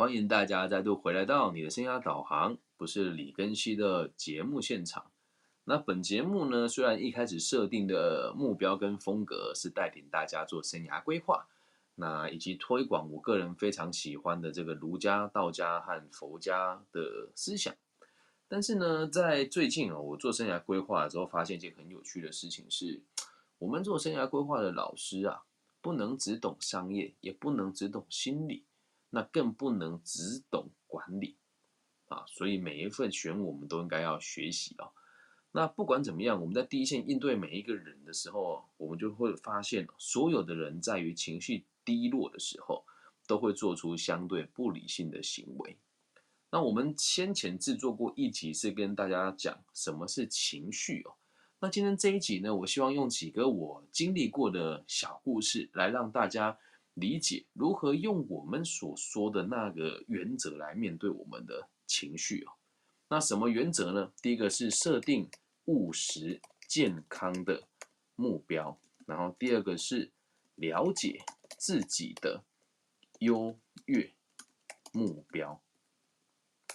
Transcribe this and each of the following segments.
欢迎大家再度回来到你的生涯导航，不是李根熙的节目现场。那本节目呢，虽然一开始设定的目标跟风格是带领大家做生涯规划，那以及推广我个人非常喜欢的这个儒家、道家和佛家的思想，但是呢，在最近哦，我做生涯规划的时候，发现一件很有趣的事情是，我们做生涯规划的老师啊，不能只懂商业，也不能只懂心理。那更不能只懂管理啊，所以每一份选我们都应该要学习啊。那不管怎么样，我们在第一线应对每一个人的时候，我们就会发现，所有的人在于情绪低落的时候，都会做出相对不理性的行为。那我们先前制作过一集，是跟大家讲什么是情绪哦。那今天这一集呢，我希望用几个我经历过的小故事来让大家。理解如何用我们所说的那个原则来面对我们的情绪哦。那什么原则呢？第一个是设定务实健康的目标，然后第二个是了解自己的优越目标。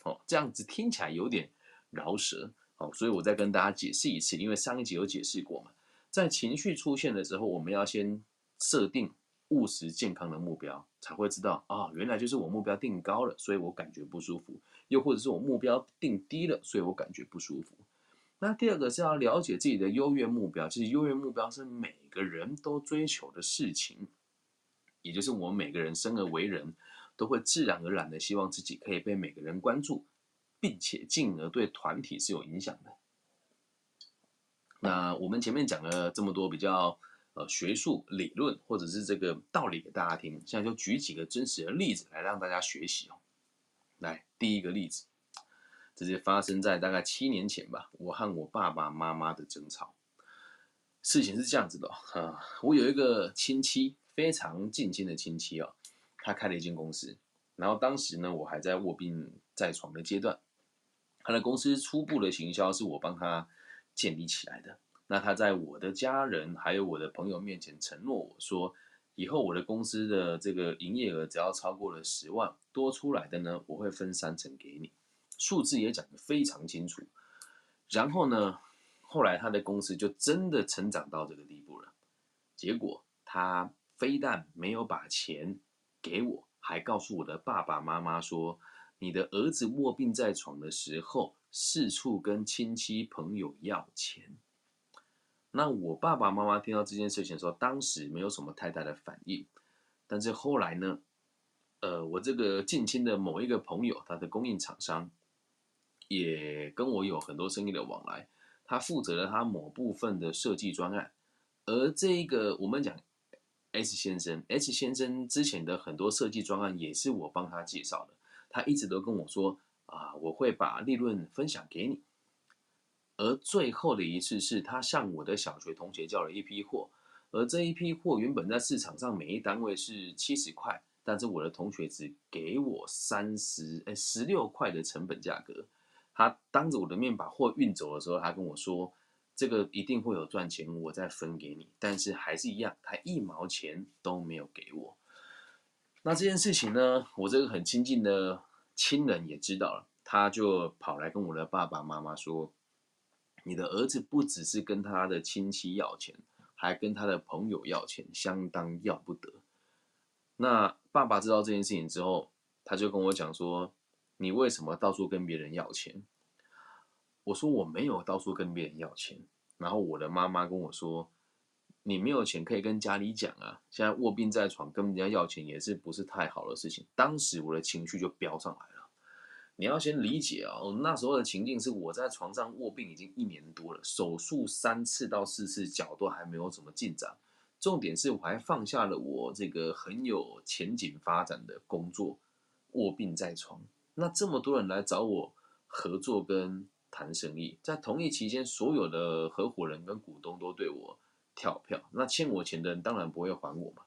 哦，这样子听起来有点饶舌哦，所以我再跟大家解释一次，因为上一集有解释过嘛，在情绪出现的时候，我们要先设定。务实健康的目标才会知道啊，原来就是我目标定高了，所以我感觉不舒服；又或者是我目标定低了，所以我感觉不舒服。那第二个是要了解自己的优越目标，其实优越目标是每个人都追求的事情，也就是我们每个人生而为人都会自然而然的希望自己可以被每个人关注，并且进而对团体是有影响的。那我们前面讲了这么多比较。呃，学术理论或者是这个道理给大家听，现在就举几个真实的例子来让大家学习哦。来，第一个例子，这是发生在大概七年前吧，我和我爸爸妈妈的争吵。事情是这样子的哈，我有一个亲戚，非常近亲的亲戚哦，他开了一间公司，然后当时呢，我还在卧病在床的阶段，他的公司初步的行销是我帮他建立起来的。那他在我的家人还有我的朋友面前承诺我说，以后我的公司的这个营业额只要超过了十万多出来的呢，我会分三成给你，数字也讲得非常清楚。然后呢，后来他的公司就真的成长到这个地步了。结果他非但没有把钱给我，还告诉我的爸爸妈妈说，你的儿子卧病在床的时候，四处跟亲戚朋友要钱。那我爸爸妈妈听到这件事情的时候，当时没有什么太大的反应，但是后来呢，呃，我这个近亲的某一个朋友，他的供应厂商，也跟我有很多生意的往来，他负责了他某部分的设计专案，而这个我们讲 S 先生，S 先生之前的很多设计专案也是我帮他介绍的，他一直都跟我说啊，我会把利润分享给你。而最后的一次是他向我的小学同学叫了一批货，而这一批货原本在市场上每一单位是七十块，但是我的同学只给我三十哎十六块的成本价格。他当着我的面把货运走的时候，他跟我说：“这个一定会有赚钱，我再分给你。”但是还是一样，他一毛钱都没有给我。那这件事情呢，我这个很亲近的亲人也知道了，他就跑来跟我的爸爸妈妈说。你的儿子不只是跟他的亲戚要钱，还跟他的朋友要钱，相当要不得。那爸爸知道这件事情之后，他就跟我讲说：“你为什么到处跟别人要钱？”我说：“我没有到处跟别人要钱。”然后我的妈妈跟我说：“你没有钱可以跟家里讲啊，现在卧病在床，跟人家要钱也是不是太好的事情。”当时我的情绪就飙上来了。你要先理解啊，那时候的情境是我在床上卧病已经一年多了，手术三次到四次，脚都还没有什么进展。重点是我还放下了我这个很有前景发展的工作，卧病在床。那这么多人来找我合作跟谈生意，在同一期间，所有的合伙人跟股东都对我跳票，那欠我钱的人当然不会还我嘛。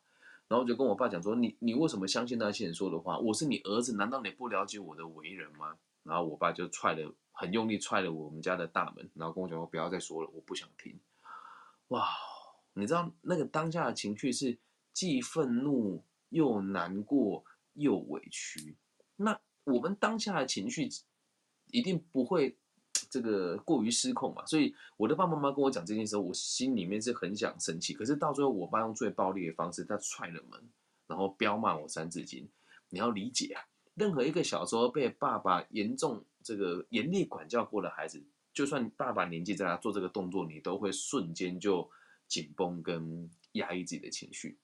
然后就跟我爸讲说：“你你为什么相信那些人说的话？我是你儿子，难道你不了解我的为人吗？”然后我爸就踹了，很用力踹了我们家的大门，然后跟我讲说：“不要再说了，我不想听。”哇，你知道那个当下的情绪是既愤怒又难过又委屈。那我们当下的情绪一定不会这个过于失控嘛。所以我的爸爸妈妈跟我讲这件事，我心里面是很想生气。可是到最后，我爸用最暴力的方式，他踹了门，然后彪骂我三字经。你要理解啊，任何一个小时候被爸爸严重这个严厉管教过的孩子，就算爸爸年纪在他做这个动作，你都会瞬间就紧绷跟压抑自己的情绪。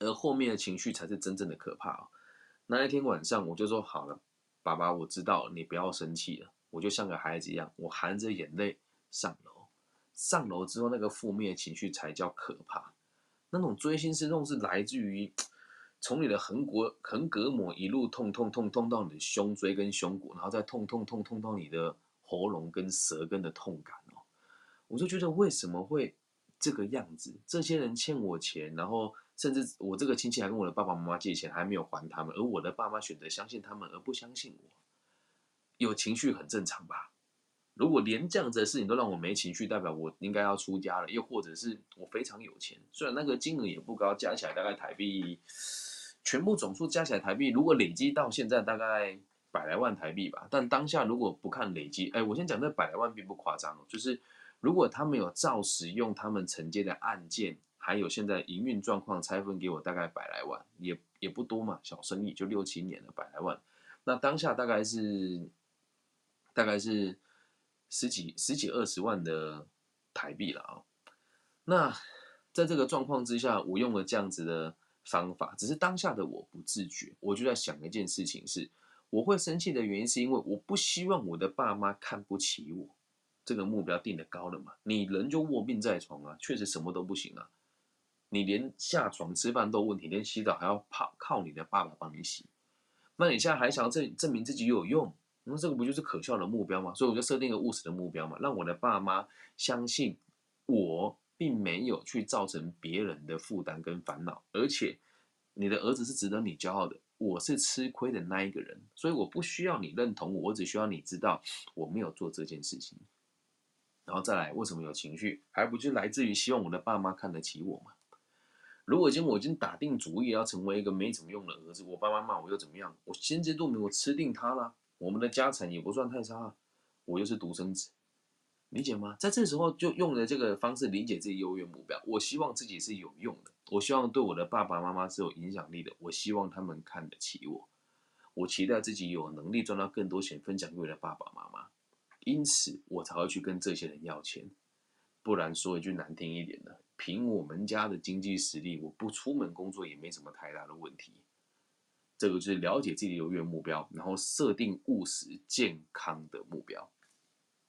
而后面的情绪才是真正的可怕哦。那一天晚上，我就说好了，爸爸，我知道你不要生气了。我就像个孩子一样，我含着眼泪上楼。上楼之后，那个负面情绪才叫可怕。那种锥心刺痛是来自于从你的横膈横膈膜一路痛痛痛痛到你的胸椎跟胸骨，然后再痛痛痛痛到你的喉咙跟舌根的痛感哦。我就觉得为什么会这个样子？这些人欠我钱，然后。甚至我这个亲戚还跟我的爸爸妈妈借钱，还没有还他们，而我的爸妈选择相信他们而不相信我，有情绪很正常吧？如果连这样子的事情都让我没情绪，代表我应该要出家了，又或者是我非常有钱，虽然那个金额也不高，加起来大概台币，全部总数加起来台币，如果累积到现在大概百来万台币吧。但当下如果不看累积，哎，我先讲这百来万并不夸张哦，就是如果他们有照使用他们承接的案件。还有现在营运状况拆分给我大概百来万，也也不多嘛，小生意就六七年了，百来万。那当下大概是大概是十几十几二十万的台币了啊。那在这个状况之下，我用了这样子的方法，只是当下的我不自觉，我就在想一件事情是，我会生气的原因是因为我不希望我的爸妈看不起我，这个目标定的高了嘛，你人就卧病在床啊，确实什么都不行啊。你连下床吃饭都问题，连洗澡还要靠靠你的爸爸帮你洗，那你现在还想要证证明自己有用？那这个不就是可笑的目标吗？所以我就设定一个务实的目标嘛，让我的爸妈相信我并没有去造成别人的负担跟烦恼，而且你的儿子是值得你骄傲的，我是吃亏的那一个人，所以我不需要你认同我，我只需要你知道我没有做这件事情。然后再来，为什么有情绪？还不就来自于希望我的爸妈看得起我吗？如果今天我已经打定主意要成为一个没怎么用的儿子，我爸妈骂我又怎么样？我心知肚明，我吃定他了。我们的家产也不算太差，我又是独生子，理解吗？在这时候就用了这个方式理解自己优越目标。我希望自己是有用的，我希望对我的爸爸妈妈是有影响力的，我希望他们看得起我，我期待自己有能力赚到更多钱分享给我的爸爸妈妈，因此我才会去跟这些人要钱。不然说一句难听一点的。凭我们家的经济实力，我不出门工作也没什么太大的问题。这个就是了解自己的优越目标，然后设定务实健康的目标。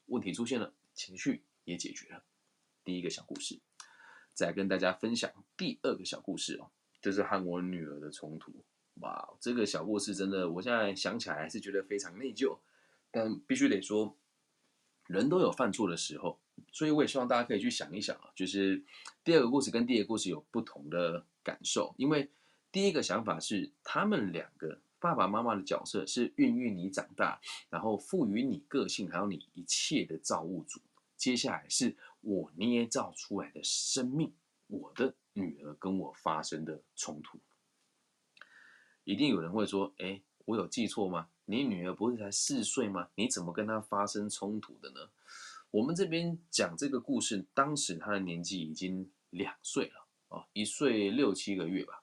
问题出现了，情绪也解决了。第一个小故事，再跟大家分享第二个小故事哦，就是和我女儿的冲突。哇，这个小故事真的，我现在想起来还是觉得非常内疚，但必须得说，人都有犯错的时候。所以我也希望大家可以去想一想啊，就是第二个故事跟第一个故事有不同的感受，因为第一个想法是他们两个爸爸妈妈的角色是孕育你长大，然后赋予你个性，还有你一切的造物主。接下来是我捏造出来的生命，我的女儿跟我发生的冲突，一定有人会说：“哎，我有记错吗？你女儿不是才四岁吗？你怎么跟她发生冲突的呢？”我们这边讲这个故事，当时她的年纪已经两岁了哦，一岁六七个月吧。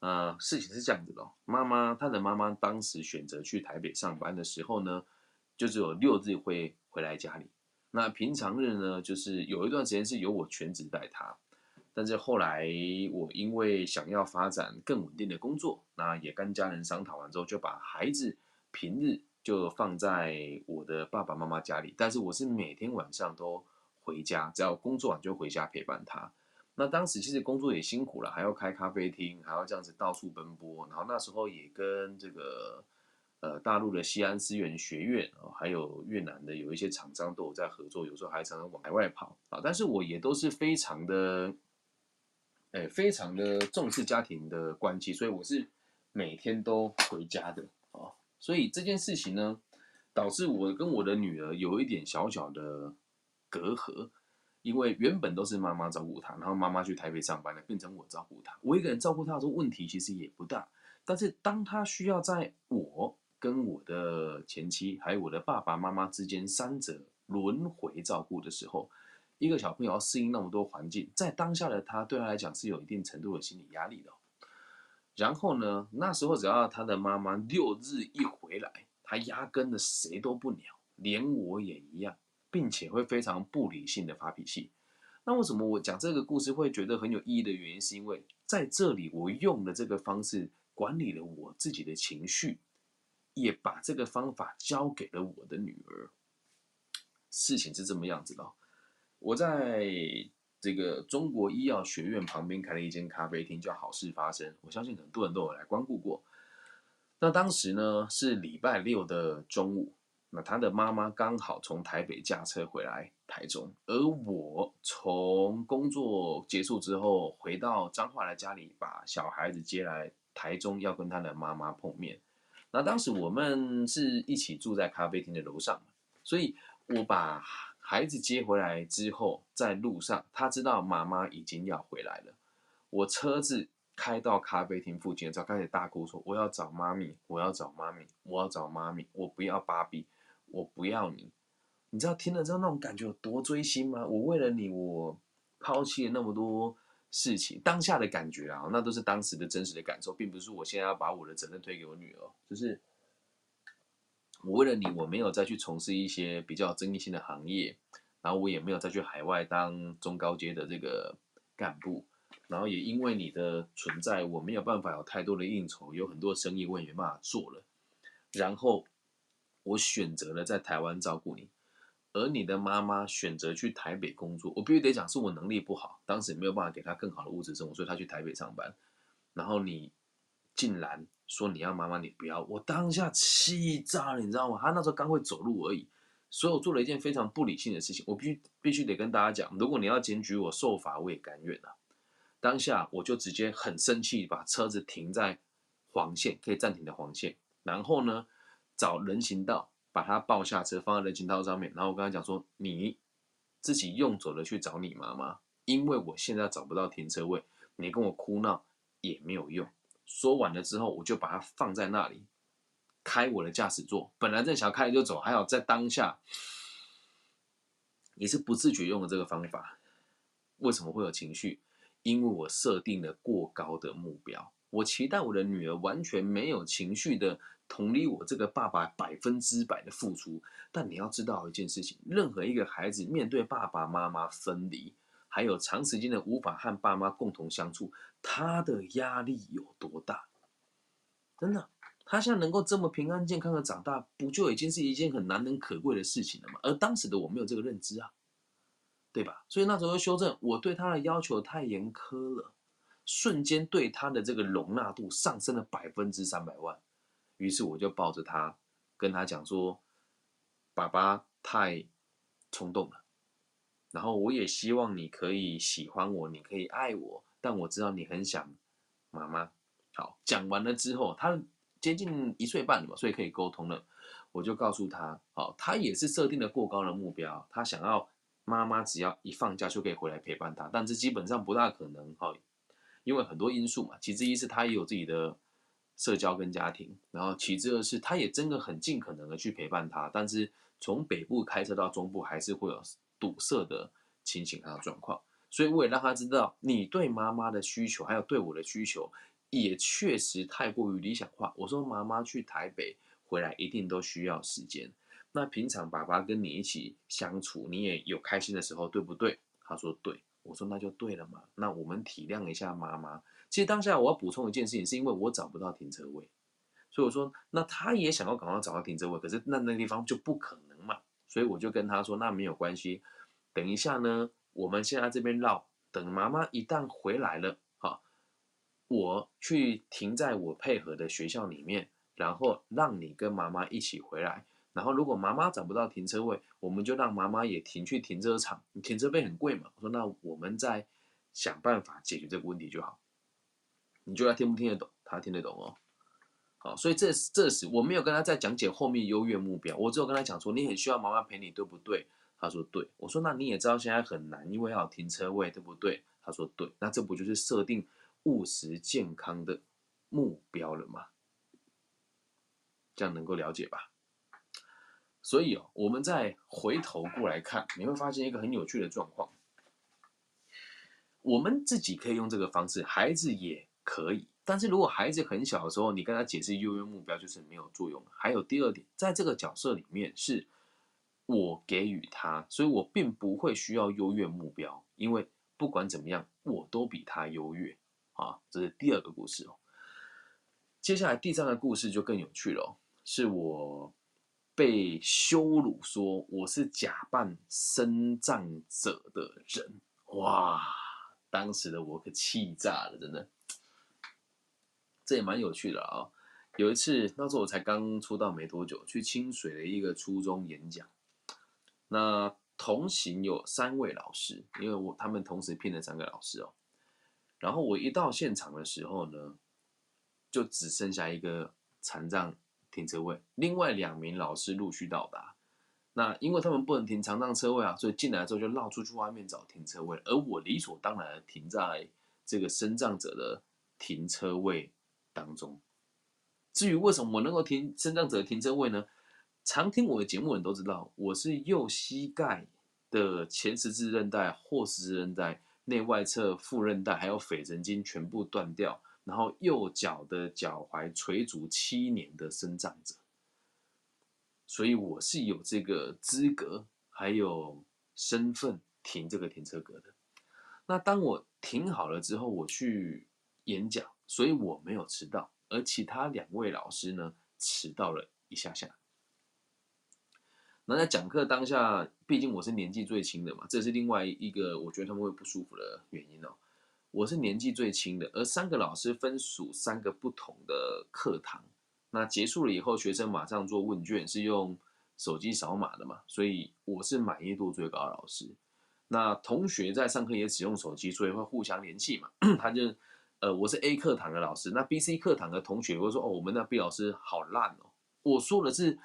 呃，事情是这样子的，妈妈她的妈妈当时选择去台北上班的时候呢，就只有六日会回来家里。那平常日呢，就是有一段时间是由我全职带他。但是后来我因为想要发展更稳定的工作，那也跟家人商讨完之后，就把孩子平日。就放在我的爸爸妈妈家里，但是我是每天晚上都回家，只要工作完就回家陪伴他。那当时其实工作也辛苦了，还要开咖啡厅，还要这样子到处奔波。然后那时候也跟这个呃大陆的西安思源学院，还有越南的有一些厂商都有在合作，有时候还常常往海外跑啊。但是我也都是非常的，哎，非常的重视家庭的关系，所以我是每天都回家的哦。所以这件事情呢，导致我跟我的女儿有一点小小的隔阂，因为原本都是妈妈照顾他，然后妈妈去台北上班了，变成我照顾他。我一个人照顾他的时候，问题其实也不大。但是当他需要在我跟我的前妻还有我的爸爸妈妈之间三者轮回照顾的时候，一个小朋友要适应那么多环境，在当下的他对他来讲是有一定程度的心理压力的。然后呢，那时候只要他的妈妈六日一回来，他压根的谁都不鸟，连我也一样，并且会非常不理性的发脾气。那为什么我讲这个故事会觉得很有意义的原因，是因为在这里我用的这个方式管理了我自己的情绪，也把这个方法交给了我的女儿。事情是这么样子的，我在。这个中国医药学院旁边开了一间咖啡厅，叫好事发生。我相信很多人都有来光顾过。那当时呢是礼拜六的中午，那他的妈妈刚好从台北驾车回来台中，而我从工作结束之后回到彰化的家里，把小孩子接来台中，要跟他的妈妈碰面。那当时我们是一起住在咖啡厅的楼上，所以我把。孩子接回来之后，在路上，他知道妈妈已经要回来了。我车子开到咖啡厅附近，才开始大哭说：“我要找妈咪，我要找妈咪，我要找妈咪，我不要芭比，我不要你。”你知道听了之后那种感觉有多追心吗？我为了你，我抛弃了那么多事情，当下的感觉啊，那都是当时的真实的感受，并不是我现在要把我的责任推给我女儿，就是。我为了你，我没有再去从事一些比较争议性的行业，然后我也没有再去海外当中高阶的这个干部，然后也因为你的存在，我没有办法有太多的应酬，有很多生意我也没办法做了。然后我选择了在台湾照顾你，而你的妈妈选择去台北工作。我必须得讲，是我能力不好，当时没有办法给她更好的物质生活，所以她去台北上班。然后你竟然。说你要妈妈，你不要，我当下气炸了，你知道吗？她那时候刚会走路而已，所以我做了一件非常不理性的事情。我必须必须得跟大家讲，如果你要检举我受罚，我也甘愿啊。当下我就直接很生气，把车子停在黄线可以暂停的黄线，然后呢找人行道把他抱下车，放在人行道上面，然后我跟他讲说，你自己用走了去找你妈妈，因为我现在找不到停车位，你跟我哭闹也没有用。说完了之后，我就把它放在那里，开我的驾驶座。本来正想开就走，还好在当下也是不自觉用了这个方法。为什么会有情绪？因为我设定了过高的目标，我期待我的女儿完全没有情绪的同理我这个爸爸百分之百的付出。但你要知道一件事情：任何一个孩子面对爸爸妈妈分离。还有长时间的无法和爸妈共同相处，他的压力有多大？真的，他现在能够这么平安健康的长大，不就已经是一件很难能可贵的事情了吗？而当时的我没有这个认知啊，对吧？所以那时候修正，我对他的要求太严苛了，瞬间对他的这个容纳度上升了百分之三百万。于是我就抱着他，跟他讲说：“爸爸太冲动了。”然后我也希望你可以喜欢我，你可以爱我，但我知道你很想妈妈。好，讲完了之后，他接近一岁半了嘛，所以可以沟通了。我就告诉他，好，他也是设定了过高的目标，他想要妈妈只要一放假就可以回来陪伴他，但这基本上不大可能哈，因为很多因素嘛。其之一是他也有自己的社交跟家庭，然后其之二是他也真的很尽可能的去陪伴他，但是从北部开车到中部还是会有。堵塞的情形还有状况，所以我也让他知道，你对妈妈的需求，还有对我的需求，也确实太过于理想化。我说妈妈去台北回来一定都需要时间，那平常爸爸跟你一起相处，你也有开心的时候，对不对？他说对，我说那就对了嘛。那我们体谅一下妈妈。其实当下我要补充一件事情，是因为我找不到停车位，所以我说那他也想要赶快找到停车位，可是那那地方就不可能嘛。所以我就跟他说：“那没有关系，等一下呢，我们现在这边绕，等妈妈一旦回来了，哈，我去停在我配合的学校里面，然后让你跟妈妈一起回来。然后如果妈妈找不到停车位，我们就让妈妈也停去停车场，停车费很贵嘛。我说那我们再想办法解决这个问题就好。你觉得听不听得懂？他听得懂哦。”好，所以这这时我没有跟他再讲解后面优越目标，我只有跟他讲说你很需要妈妈陪你，对不对？他说对。我说那你也知道现在很难，因为要停车位，对不对？他说对。那这不就是设定务实健康的目标了吗？这样能够了解吧？所以哦，我们再回头过来看，你会发现一个很有趣的状况。我们自己可以用这个方式，孩子也可以。但是如果孩子很小的时候，你跟他解释优越目标就是没有作用。还有第二点，在这个角色里面是我给予他，所以我并不会需要优越目标，因为不管怎么样，我都比他优越啊。这是第二个故事哦。接下来第三个故事就更有趣了，是我被羞辱说我是假扮生障者的人，哇！当时的我可气炸了，真的。这也蛮有趣的啊！有一次，那时候我才刚出道没多久，去清水的一个初中演讲。那同行有三位老师，因为我他们同时聘了三个老师哦。然后我一到现场的时候呢，就只剩下一个残障停车位，另外两名老师陆续到达。那因为他们不能停残障车位啊，所以进来之后就绕出去外面找停车位，而我理所当然的停在这个身障者的停车位。当中，至于为什么我能够停身障者的停车位呢？常听我的节目的人都知道，我是右膝盖的前十字韧带、后十字韧带、内外侧副韧带还有腓神经全部断掉，然后右脚的脚踝垂足七年的身障者，所以我是有这个资格还有身份停这个停车格的。那当我停好了之后，我去演讲。所以我没有迟到，而其他两位老师呢迟到了一下下。那在讲课当下，毕竟我是年纪最轻的嘛，这是另外一个我觉得他们会不舒服的原因哦。我是年纪最轻的，而三个老师分属三个不同的课堂。那结束了以后，学生马上做问卷，是用手机扫码的嘛，所以我是满意度最高的老师。那同学在上课也使用手机，所以会互相联系嘛，他就。呃，我是 A 课堂的老师，那 B、C 课堂的同学会说：“哦，我们那 B 老师好烂哦。”我说的是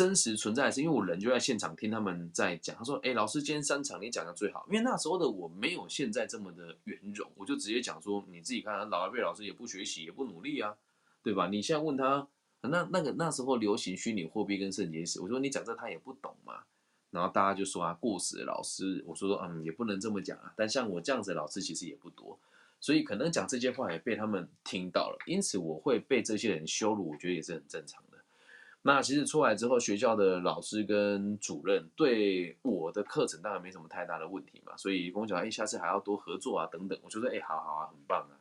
真实存在的是，因为我人就在现场听他们在讲。他说：“哎，老师今天三场你讲的最好。”因为那时候的我没有现在这么的圆融，我就直接讲说：“你自己看，老二贝老师也不学习，也不努力啊，对吧？你现在问他，那那个那时候流行虚拟货币跟圣洁史，我说你讲这他也不懂嘛。然后大家就说啊，过时老师，我说说嗯，也不能这么讲啊。但像我这样子的老师其实也不多。”所以可能讲这些话也被他们听到了，因此我会被这些人羞辱，我觉得也是很正常的。那其实出来之后，学校的老师跟主任对我的课程当然没什么太大的问题嘛，所以跟我讲，哎，下次还要多合作啊，等等。我就说，哎，好好啊，很棒啊。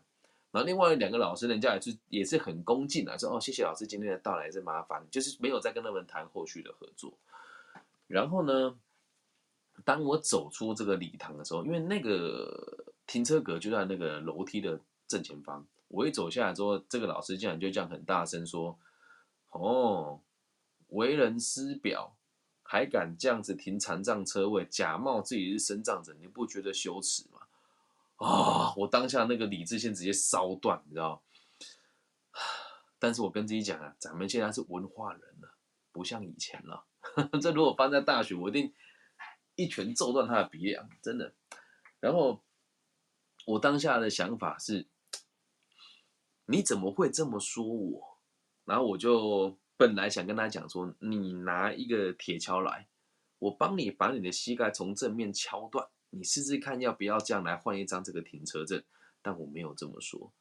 然后另外两个老师，人家也是也是很恭敬啊，说，哦，谢谢老师今天的到来，是麻烦，就是没有再跟他们谈后续的合作。然后呢，当我走出这个礼堂的时候，因为那个。停车格就在那个楼梯的正前方。我一走下来之后，这个老师竟然就这样很大声说：“哦，为人师表，还敢这样子停残障车位，假冒自己是身障者，你不觉得羞耻吗？”啊！我当下那个理智线直接烧断，你知道？但是我跟自己讲啊，咱们现在是文化人了，不像以前了。这如果放在大学，我一定一拳揍断他的鼻梁，真的。然后。我当下的想法是，你怎么会这么说我？然后我就本来想跟他讲说，你拿一个铁锹来，我帮你把你的膝盖从正面敲断，你试试看要不要这样来换一张这个停车证。但我没有这么说。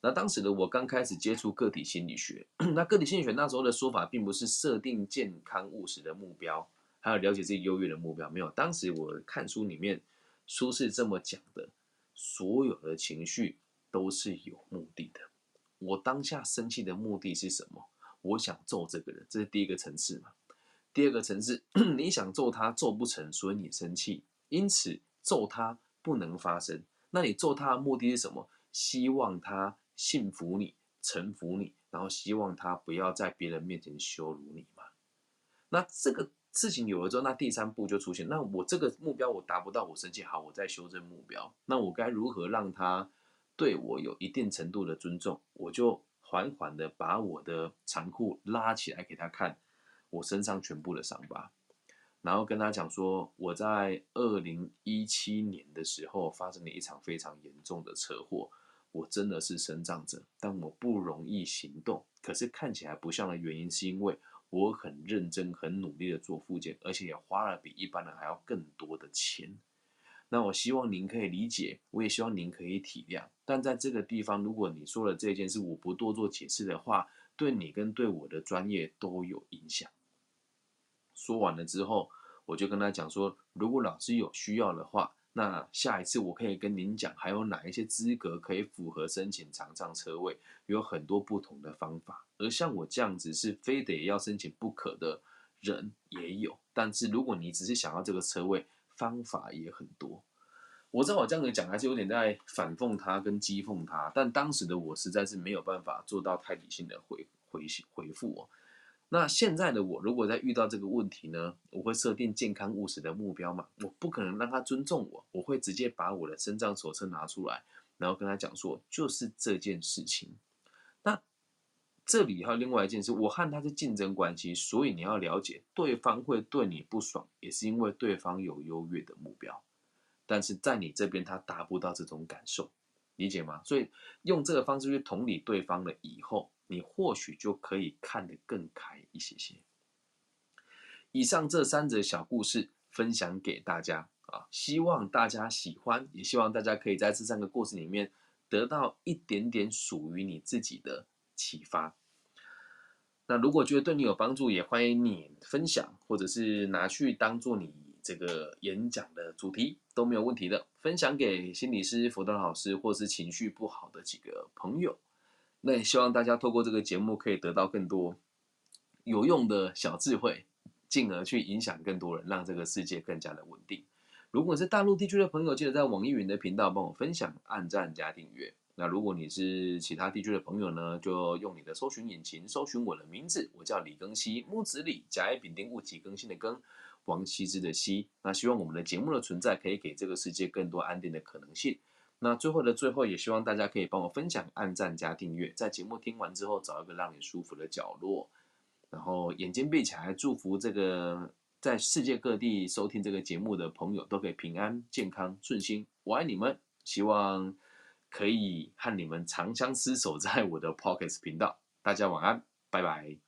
那当时的我刚开始接触个体心理学，那个体心理学那时候的说法并不是设定健康务实的目标，还有了解自己优越的目标，没有。当时我看书里面书是这么讲的。所有的情绪都是有目的的。我当下生气的目的是什么？我想揍这个人，这是第一个层次嘛。第二个层次，你想揍他，揍不成，所以你生气，因此揍他不能发生。那你揍他的目的是什么？希望他信服你，臣服你，然后希望他不要在别人面前羞辱你嘛。那这个。事情有了之后，那第三步就出现。那我这个目标我达不到，我生气，好，我再修正目标。那我该如何让他对我有一定程度的尊重？我就缓缓的把我的长裤拉起来给他看，我身上全部的伤疤，然后跟他讲说，我在二零一七年的时候发生了一场非常严重的车祸，我真的是生长者，但我不容易行动。可是看起来不像的原因，是因为我很认真、很努力的做复健，而且也花了比一般人还要更多的钱。那我希望您可以理解，我也希望您可以体谅。但在这个地方，如果你说了这件事，我不多做解释的话，对你跟对我的专业都有影响。说完了之后，我就跟他讲说，如果老师有需要的话，那下一次我可以跟您讲，还有哪一些资格可以符合申请长障车位，有很多不同的方法。而像我这样子是非得要申请不可的人也有。但是如果你只是想要这个车位，方法也很多，我知道我这样子讲还是有点在反讽他跟讥讽他，但当时的我实在是没有办法做到太理性的回回回复哦。那现在的我如果在遇到这个问题呢，我会设定健康务实的目标嘛，我不可能让他尊重我，我会直接把我的身障手册拿出来，然后跟他讲说，就是这件事情。这里还有另外一件事，我和他是竞争关系，所以你要了解，对方会对你不爽，也是因为对方有优越的目标，但是在你这边他达不到这种感受，理解吗？所以用这个方式去同理对方了以后，你或许就可以看得更开一些些。以上这三则小故事分享给大家啊，希望大家喜欢，也希望大家可以在这三个故事里面得到一点点属于你自己的。启发。那如果觉得对你有帮助，也欢迎你分享，或者是拿去当做你这个演讲的主题都没有问题的。分享给心理师、辅导老师，或是情绪不好的几个朋友。那也希望大家透过这个节目，可以得到更多有用的小智慧，进而去影响更多人，让这个世界更加的稳定。如果是大陆地区的朋友，记得在网易云的频道帮我分享、按赞加订阅。那如果你是其他地区的朋友呢，就用你的搜寻引擎搜寻我的名字，我叫李更新，木子李，甲乙丙丁戊己更新的更，王羲之的羲。那希望我们的节目的存在可以给这个世界更多安定的可能性。那最后的最后，也希望大家可以帮我分享、按赞加订阅，在节目听完之后，找一个让你舒服的角落，然后眼睛闭起来，祝福这个在世界各地收听这个节目的朋友都可以平安、健康、顺心。我爱你们，希望。可以和你们长相厮守在我的 Pockets 频道，大家晚安，拜拜。